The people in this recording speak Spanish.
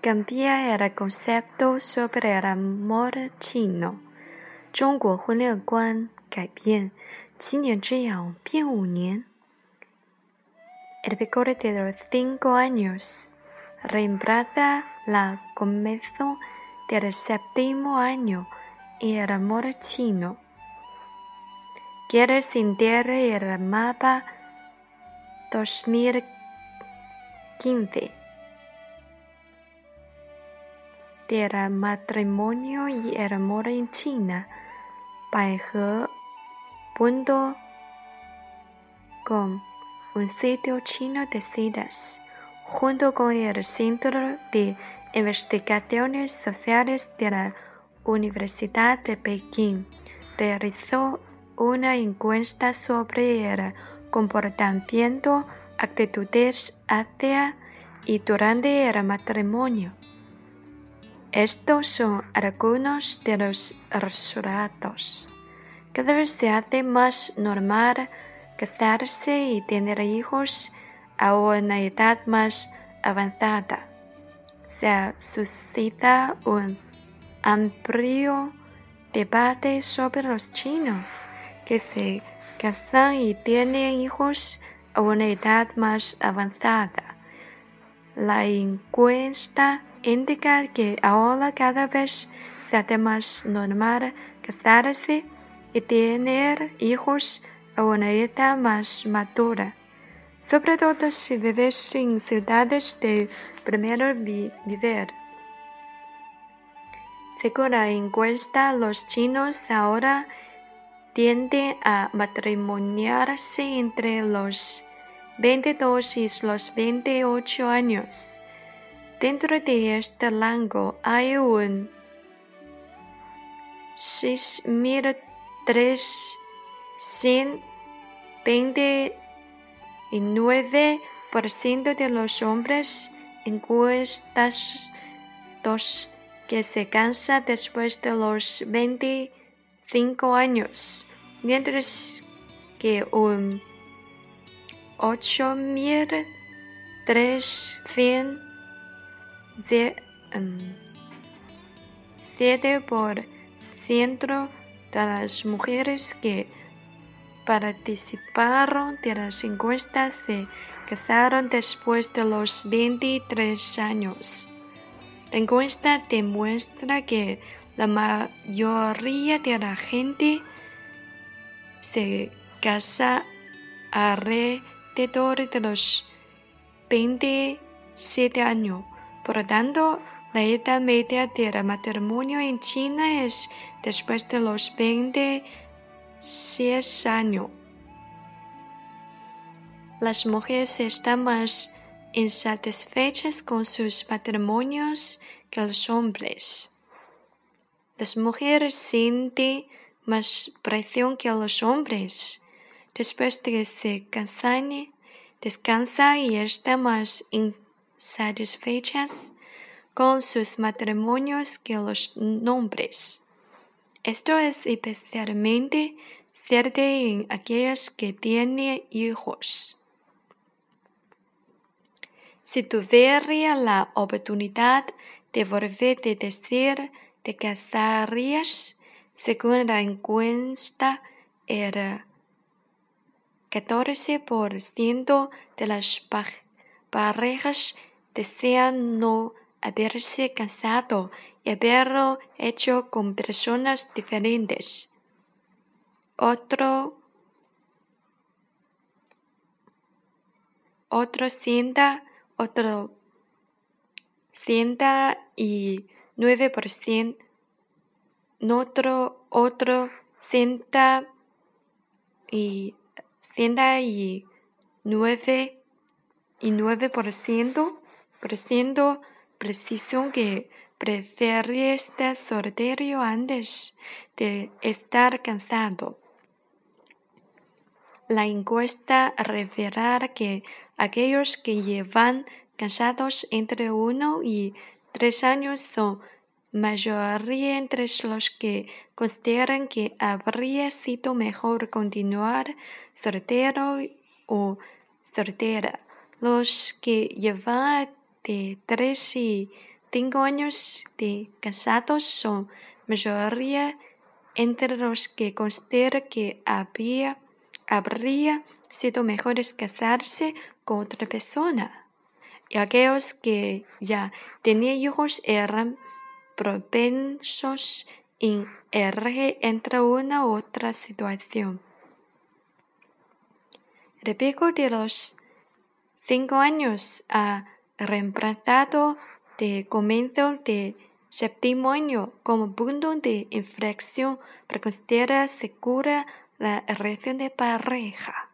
cambia el concepto sobre el amor chino。中国婚恋观改变，七年之痒变五年。El vigor de los cinco años reemplaza la comienzo del séptimo año y el amor chino. Quiere sentir el mapa 2015 Del matrimonio y el amor en China. con un sitio chino de citas, junto con el Centro de Investigaciones Sociales de la Universidad de Pekín, realizó una encuesta sobre el comportamiento, actitudes hacia y durante el matrimonio. Estos son algunos de los resultados. Cada vez se hace más normal casarse y tener hijos a una edad más avanzada. Se suscita un amplio debate sobre los chinos que se casan y tienen hijos a una edad más avanzada. La encuesta indica que ahora cada vez se hace más normal casarse y tener hijos a una edad más madura, sobre todo si vives en ciudades de primer nivel. Según la encuesta, los chinos ahora tienden a matrimoniarse entre los 22 y los 28 años. Dentro de este rango hay un 6.329% de los hombres encuestados que se cansa después de los 25 años, mientras que un 8.300 de um, 7 por ciento de las mujeres que participaron de las encuestas se casaron después de los 23 años. La encuesta demuestra que la mayoría de la gente se casa alrededor de los 27 años. Por tanto, la edad media del matrimonio en China es después de los 26 años. Las mujeres están más insatisfechas con sus matrimonios que los hombres. Las mujeres sienten más presión que los hombres. Después de que se cansan, descansan y están más satisfechas con sus matrimonios que los hombres. Esto es especialmente cierto en aquellas que tienen hijos. Si tuviera la oportunidad de volver a decir te casarías, según la encuesta, era 14% de las parejas desean no haberse casado y haberlo hecho con personas diferentes. Otro, otro cienta, otro cienta y nueve por ciento, otro, otro cienta y cienta y nueve y 9% presiento preciso que prefiere estar soltero antes de estar cansado. La encuesta revela que aquellos que llevan cansados entre uno y tres años son mayoría entre los que consideran que habría sido mejor continuar soltero o soltera. Los que llevan de 3 y cinco años de casados son mayoría entre los que considera que había, habría sido mejor casarse con otra persona. Y aquellos que ya tenían hijos eran propensos en elegir entre una u otra situación. El pico de los cinco años ha reemplazado de comienzo de séptimo año como punto de inflexión para considerar segura la relación de pareja.